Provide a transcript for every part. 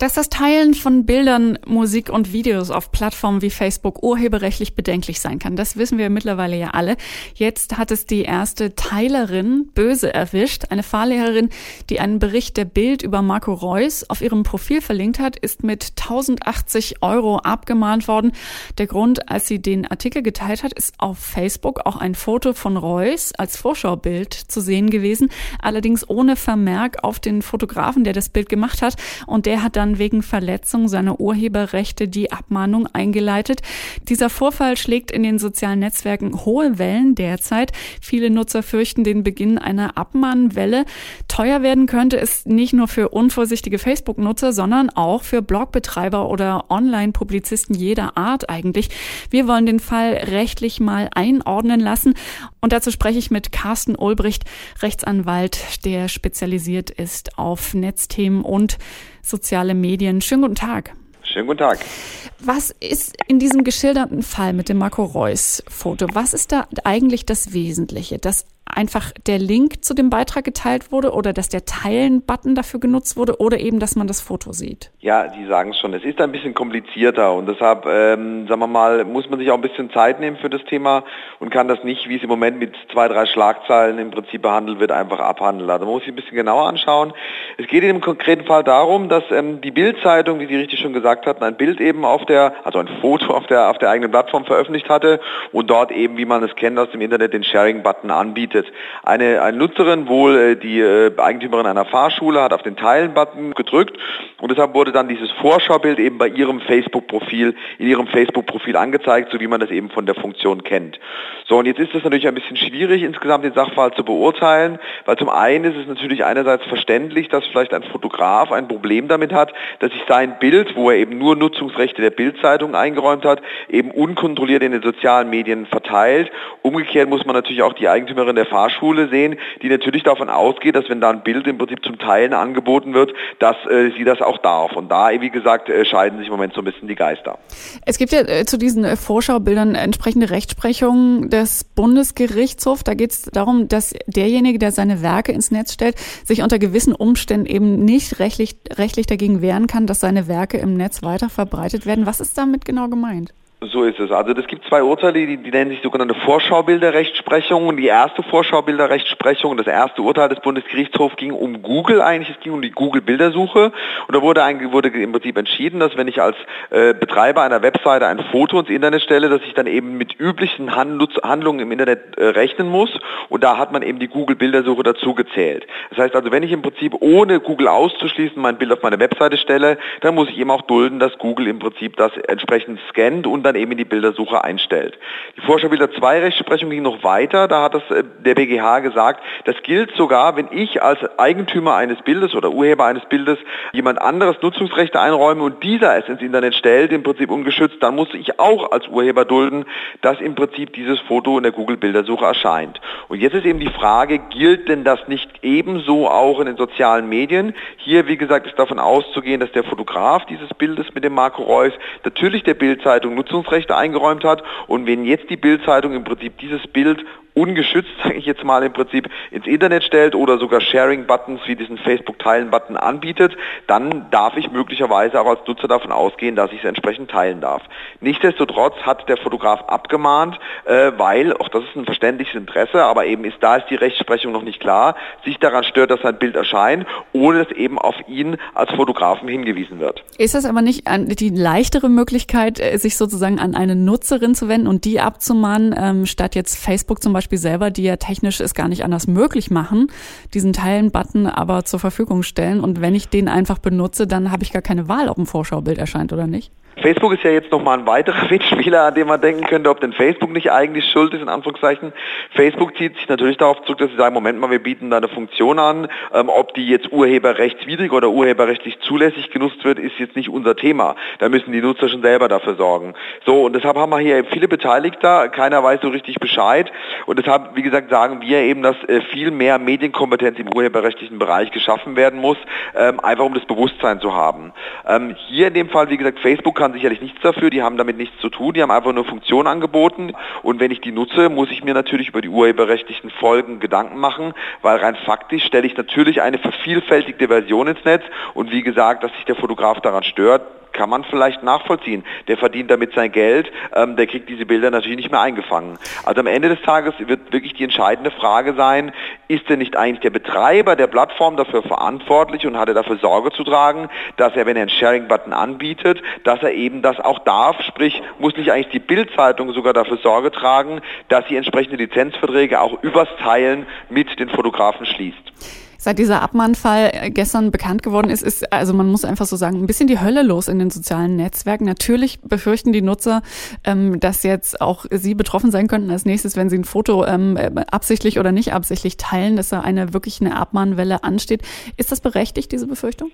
Dass das Teilen von Bildern, Musik und Videos auf Plattformen wie Facebook urheberrechtlich bedenklich sein kann, das wissen wir mittlerweile ja alle. Jetzt hat es die erste Teilerin böse erwischt. Eine Fahrlehrerin, die einen Bericht der Bild über Marco Reus auf ihrem Profil verlinkt hat, ist mit 1080 Euro abgemahnt worden. Der Grund, als sie den Artikel geteilt hat, ist auf Facebook auch ein Foto von Reus als Vorschaubild zu sehen gewesen, allerdings ohne Vermerk auf den Fotografen, der das Bild gemacht hat. Und der hat dann dann wegen Verletzung seiner Urheberrechte die Abmahnung eingeleitet. Dieser Vorfall schlägt in den sozialen Netzwerken hohe Wellen derzeit. Viele Nutzer fürchten den Beginn einer Abmahnwelle. Teuer werden könnte es nicht nur für unvorsichtige Facebook-Nutzer, sondern auch für Blogbetreiber oder Online-Publizisten jeder Art eigentlich. Wir wollen den Fall rechtlich mal einordnen lassen. Und dazu spreche ich mit Carsten Ulbricht, Rechtsanwalt, der spezialisiert ist auf Netzthemen und soziale Medien. Schönen guten Tag. Schönen guten Tag. Was ist in diesem geschilderten Fall mit dem Marco Reus Foto, was ist da eigentlich das Wesentliche? Dass einfach der Link zu dem Beitrag geteilt wurde oder dass der Teilen-Button dafür genutzt wurde oder eben, dass man das Foto sieht? Ja, Sie sagen es schon, es ist ein bisschen komplizierter und deshalb, ähm, sagen wir mal, muss man sich auch ein bisschen Zeit nehmen für das Thema und kann das nicht, wie es im Moment mit zwei, drei Schlagzeilen im Prinzip behandelt wird, einfach abhandeln. Also man muss sich ein bisschen genauer anschauen. Es geht in dem konkreten Fall darum, dass ähm, die Bild-Zeitung, wie Sie richtig schon gesagt hatten, ein Bild eben auf der, also ein Foto auf der, auf der eigenen Plattform veröffentlicht hatte und dort eben, wie man es kennt aus dem Internet, den Sharing-Button anbietet. Eine, eine Nutzerin, wohl äh, die äh, Eigentümerin einer Fahrschule, hat auf den Teilen-Button gedrückt und deshalb wurde dann dieses Vorschaubild eben bei ihrem Facebook-Profil, in ihrem Facebook-Profil angezeigt, so wie man das eben von der Funktion kennt. So, und jetzt ist es natürlich ein bisschen schwierig, insgesamt den Sachverhalt zu beurteilen, weil zum einen ist es natürlich einerseits verständlich, dass vielleicht ein Fotograf ein Problem damit hat, dass sich sein Bild, wo er eben nur Nutzungsrechte der Bildzeitung eingeräumt hat, eben unkontrolliert in den sozialen Medien verteilt. Umgekehrt muss man natürlich auch die Eigentümerin der Fahrschule sehen, die natürlich davon ausgeht, dass wenn da ein Bild im Prinzip zum Teilen angeboten wird, dass äh, sie das auch darf. Und da, wie gesagt, äh, scheiden sich im Moment so ein bisschen die Geister. Es gibt ja äh, zu diesen äh, Vorschaubildern entsprechende Rechtsprechungen des Bundesgerichtshofs. Da geht es darum, dass derjenige, der seine Werke ins Netz stellt, sich unter gewissen Umständen eben nicht rechtlich, rechtlich dagegen wehren kann, dass seine Werke im Netz weiter verbreitet werden. Was ist damit genau gemeint? So ist es. Also es gibt zwei Urteile, die, die nennen sich sogenannte Vorschaubilderrechtsprechung. Die erste Vorschaubilderrechtsprechung, das erste Urteil des Bundesgerichtshofs ging um Google eigentlich, es ging um die Google-Bildersuche. Und da wurde, ein, wurde im Prinzip entschieden, dass wenn ich als äh, Betreiber einer Webseite ein Foto ins Internet stelle, dass ich dann eben mit üblichen Handlungen im Internet äh, rechnen muss. Und da hat man eben die Google-Bildersuche dazu gezählt. Das heißt also, wenn ich im Prinzip ohne Google auszuschließen mein Bild auf meine Webseite stelle, dann muss ich eben auch dulden, dass Google im Prinzip das entsprechend scannt und dann eben in die Bildersuche einstellt. Die Vorschaubilder 2 Rechtsprechung ging noch weiter, da hat das äh, der BGH gesagt, das gilt sogar, wenn ich als Eigentümer eines Bildes oder Urheber eines Bildes jemand anderes Nutzungsrechte einräume und dieser es ins Internet stellt, im Prinzip ungeschützt, dann muss ich auch als Urheber dulden, dass im Prinzip dieses Foto in der Google Bildersuche erscheint. Und jetzt ist eben die Frage, gilt denn das nicht ebenso auch in den sozialen Medien? Hier, wie gesagt, ist davon auszugehen, dass der Fotograf dieses Bildes mit dem Marco Reus natürlich der Bildzeitung Nutzungsrechte Nutzungsrechte eingeräumt hat. Und wenn jetzt die Bildzeitung im Prinzip dieses Bild ungeschützt, sage ich jetzt mal im Prinzip, ins Internet stellt oder sogar Sharing-Buttons wie diesen Facebook-Teilen-Button anbietet, dann darf ich möglicherweise auch als Nutzer davon ausgehen, dass ich es entsprechend teilen darf. Nichtsdestotrotz hat der Fotograf abgemahnt, äh, weil, auch das ist ein verständliches Interesse, aber eben ist da ist die Rechtsprechung noch nicht klar, sich daran stört, dass sein Bild erscheint, ohne dass eben auf ihn als Fotografen hingewiesen wird. Ist das aber nicht die leichtere Möglichkeit, äh, sich sozusagen an eine Nutzerin zu wenden und die abzumahnen, ähm, statt jetzt Facebook zum Beispiel Beispiel selber, die ja technisch es gar nicht anders möglich machen, diesen Teilen-Button aber zur Verfügung stellen. Und wenn ich den einfach benutze, dann habe ich gar keine Wahl, ob ein Vorschaubild erscheint oder nicht. Facebook ist ja jetzt nochmal ein weiterer Mitspieler, an dem man denken könnte, ob denn Facebook nicht eigentlich schuld ist, in Anführungszeichen. Facebook zieht sich natürlich darauf zurück, dass sie sagen, Moment mal, wir bieten da eine Funktion an. Ähm, ob die jetzt urheberrechtswidrig oder urheberrechtlich zulässig genutzt wird, ist jetzt nicht unser Thema. Da müssen die Nutzer schon selber dafür sorgen. So, und deshalb haben wir hier viele Beteiligter, keiner weiß so richtig Bescheid. Und deshalb, wie gesagt, sagen wir eben, dass äh, viel mehr Medienkompetenz im urheberrechtlichen Bereich geschaffen werden muss, ähm, einfach um das Bewusstsein zu haben. Ähm, hier in dem Fall, wie gesagt, Facebook kann kann sicherlich nichts dafür, die haben damit nichts zu tun, die haben einfach nur Funktion angeboten. Und wenn ich die nutze, muss ich mir natürlich über die urheberrechtlichen Folgen Gedanken machen, weil rein faktisch stelle ich natürlich eine vervielfältigte Version ins Netz. Und wie gesagt, dass sich der Fotograf daran stört, kann man vielleicht nachvollziehen. Der verdient damit sein Geld, ähm, der kriegt diese Bilder natürlich nicht mehr eingefangen. Also am Ende des Tages wird wirklich die entscheidende Frage sein, ist denn nicht eigentlich der Betreiber der Plattform dafür verantwortlich und hat er dafür Sorge zu tragen, dass er, wenn er einen Sharing-Button anbietet, dass er eben das auch darf, sprich muss nicht eigentlich die Bildzeitung sogar dafür Sorge tragen, dass sie entsprechende Lizenzverträge auch übers Teilen mit den Fotografen schließt. Seit dieser Abmahnfall äh, gestern bekannt geworden ist, ist, also man muss einfach so sagen, ein bisschen die Hölle los in den sozialen Netzwerken. Natürlich befürchten die Nutzer, ähm, dass jetzt auch sie betroffen sein könnten als nächstes, wenn sie ein Foto ähm, absichtlich oder nicht absichtlich teilen, dass da eine wirklich eine Abmahnwelle ansteht. Ist das berechtigt, diese Befürchtung?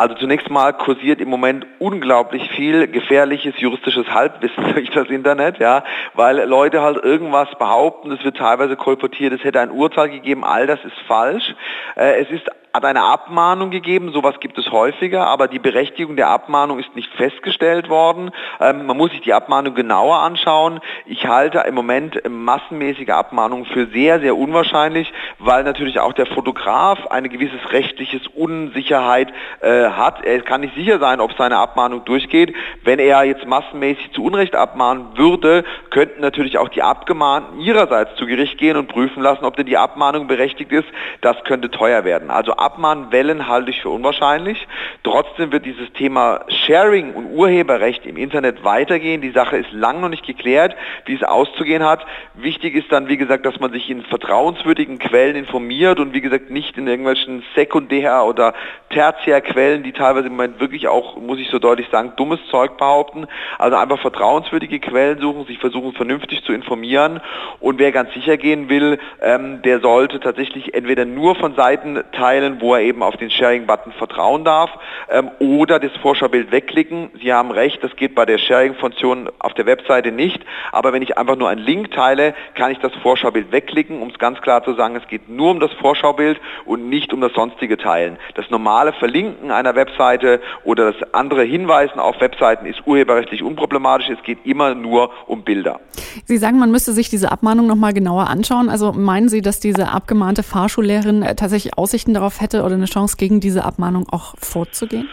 Also zunächst mal kursiert im Moment unglaublich viel gefährliches juristisches Halbwissen durch das Internet, ja, weil Leute halt irgendwas behaupten, es wird teilweise kolportiert, es hätte ein Urteil gegeben, all das ist falsch. Äh, es ist hat eine Abmahnung gegeben, sowas gibt es häufiger, aber die Berechtigung der Abmahnung ist nicht festgestellt worden. Ähm, man muss sich die Abmahnung genauer anschauen. Ich halte im Moment massenmäßige Abmahnungen für sehr, sehr unwahrscheinlich, weil natürlich auch der Fotograf eine gewisse rechtliches Unsicherheit äh, hat. Er kann nicht sicher sein, ob seine Abmahnung durchgeht. Wenn er jetzt massenmäßig zu Unrecht abmahnen würde, könnten natürlich auch die Abgemahnten ihrerseits zu Gericht gehen und prüfen lassen, ob denn die Abmahnung berechtigt ist. Das könnte teuer werden. Also Abmahnwellen halte ich für unwahrscheinlich. Trotzdem wird dieses Thema Sharing und Urheberrecht im Internet weitergehen. Die Sache ist lang noch nicht geklärt, wie es auszugehen hat. Wichtig ist dann, wie gesagt, dass man sich in vertrauenswürdigen Quellen informiert und wie gesagt nicht in irgendwelchen Sekundär- oder Tertiärquellen, die teilweise im Moment wirklich auch, muss ich so deutlich sagen, dummes Zeug behaupten. Also einfach vertrauenswürdige Quellen suchen, sich versuchen vernünftig zu informieren und wer ganz sicher gehen will, ähm, der sollte tatsächlich entweder nur von Seiten teilen, wo er eben auf den Sharing-Button vertrauen darf ähm, oder das Vorschaubild wegklicken. Sie haben recht, das geht bei der Sharing-Funktion auf der Webseite nicht, aber wenn ich einfach nur einen Link teile, kann ich das Vorschaubild wegklicken, um es ganz klar zu sagen, es geht nur um das Vorschaubild und nicht um das sonstige Teilen. Das normale Verlinken einer Webseite oder das andere Hinweisen auf Webseiten ist urheberrechtlich unproblematisch, es geht immer nur um Bilder. Sie sagen, man müsste sich diese Abmahnung nochmal genauer anschauen. Also meinen Sie, dass diese abgemahnte Fahrschullehrerin äh, tatsächlich Aussichten darauf hätte oder eine Chance, gegen diese Abmahnung auch vorzugehen?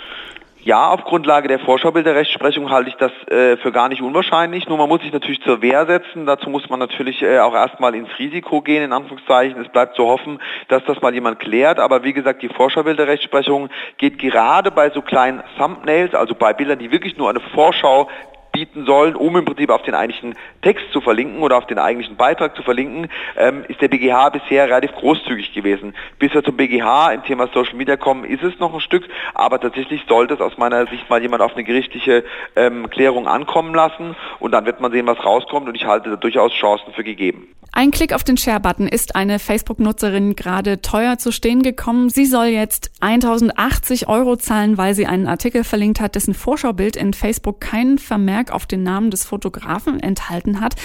Ja, auf Grundlage der Vorschaubilderrechtsprechung halte ich das äh, für gar nicht unwahrscheinlich. Nur man muss sich natürlich zur Wehr setzen. Dazu muss man natürlich äh, auch erstmal ins Risiko gehen, in Anführungszeichen. Es bleibt zu hoffen, dass das mal jemand klärt. Aber wie gesagt, die Vorschaubilderrechtsprechung geht gerade bei so kleinen Thumbnails, also bei Bildern, die wirklich nur eine Vorschau bieten sollen, um im Prinzip auf den eigentlichen Text zu verlinken oder auf den eigentlichen Beitrag zu verlinken, ähm, ist der BGH bisher relativ großzügig gewesen. Bis wir zum BGH im Thema Social Media kommen, ist es noch ein Stück, aber tatsächlich sollte es aus meiner Sicht mal jemand auf eine gerichtliche ähm, Klärung ankommen lassen und dann wird man sehen, was rauskommt und ich halte da durchaus Chancen für gegeben. Ein Klick auf den Share-Button ist eine Facebook-Nutzerin gerade teuer zu stehen gekommen. Sie soll jetzt 1080 Euro zahlen, weil sie einen Artikel verlinkt hat, dessen Vorschaubild in Facebook keinen Vermerk auf den Namen des Fotografen enthalten hat.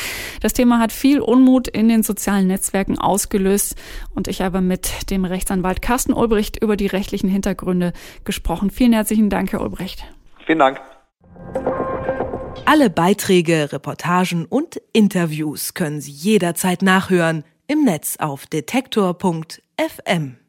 Das Thema hat viel Unmut in den sozialen Netzwerken ausgelöst und ich habe mit dem Rechtsanwalt Carsten Ulbricht über die rechtlichen Hintergründe gesprochen. Vielen herzlichen Dank, Herr Ulbricht. Vielen Dank. Alle Beiträge, Reportagen und Interviews können Sie jederzeit nachhören im Netz auf detektor.fm.